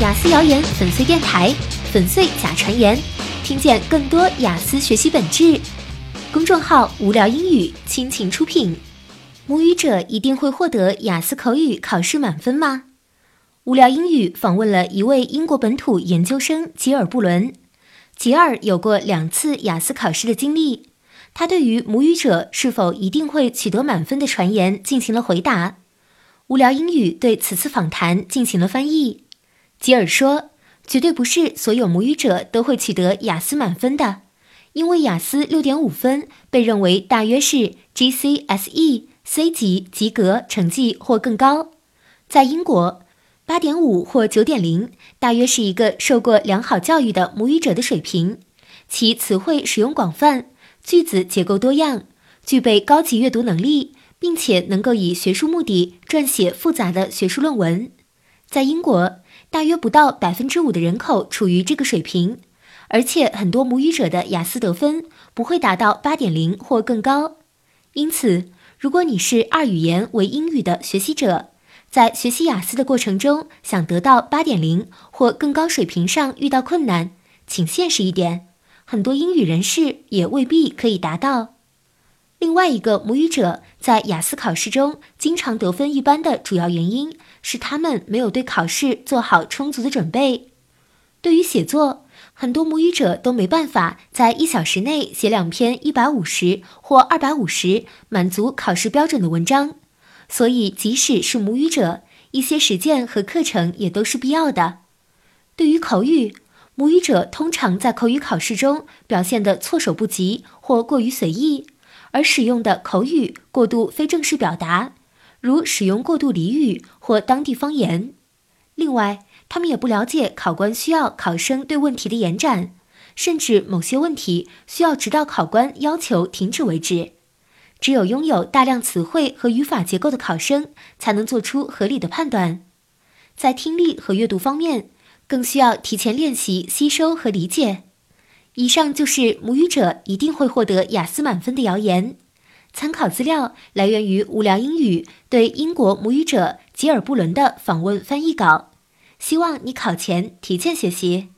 雅思谣言粉碎电台，粉碎假传言，听见更多雅思学习本质。公众号无聊英语倾情出品。母语者一定会获得雅思口语考试满分吗？无聊英语访问了一位英国本土研究生吉尔布伦。吉尔有过两次雅思考试的经历，他对于母语者是否一定会取得满分的传言进行了回答。无聊英语对此次访谈进行了翻译。吉尔说：“绝对不是所有母语者都会取得雅思满分的，因为雅思六点五分被认为大约是 GCSE C 级及格成绩或更高。在英国，八点五或九点零大约是一个受过良好教育的母语者的水平，其词汇使用广泛，句子结构多样，具备高级阅读能力。”并且能够以学术目的撰写复杂的学术论文，在英国，大约不到百分之五的人口处于这个水平，而且很多母语者的雅思得分不会达到八点零或更高。因此，如果你是二语言为英语的学习者，在学习雅思的过程中想得到八点零或更高水平上遇到困难，请现实一点，很多英语人士也未必可以达到。另外一个母语者在雅思考试中经常得分一般的主要原因是他们没有对考试做好充足的准备。对于写作，很多母语者都没办法在一小时内写两篇一百五十或二百五十满足考试标准的文章，所以即使是母语者，一些实践和课程也都是必要的。对于口语，母语者通常在口语考试中表现得措手不及或过于随意。而使用的口语过度非正式表达，如使用过度俚语或当地方言。另外，他们也不了解考官需要考生对问题的延展，甚至某些问题需要直到考官要求停止为止。只有拥有大量词汇和语法结构的考生，才能做出合理的判断。在听力和阅读方面，更需要提前练习吸收和理解。以上就是母语者一定会获得雅思满分的谣言。参考资料来源于无聊英语对英国母语者吉尔布伦的访问翻译稿。希望你考前提前学习。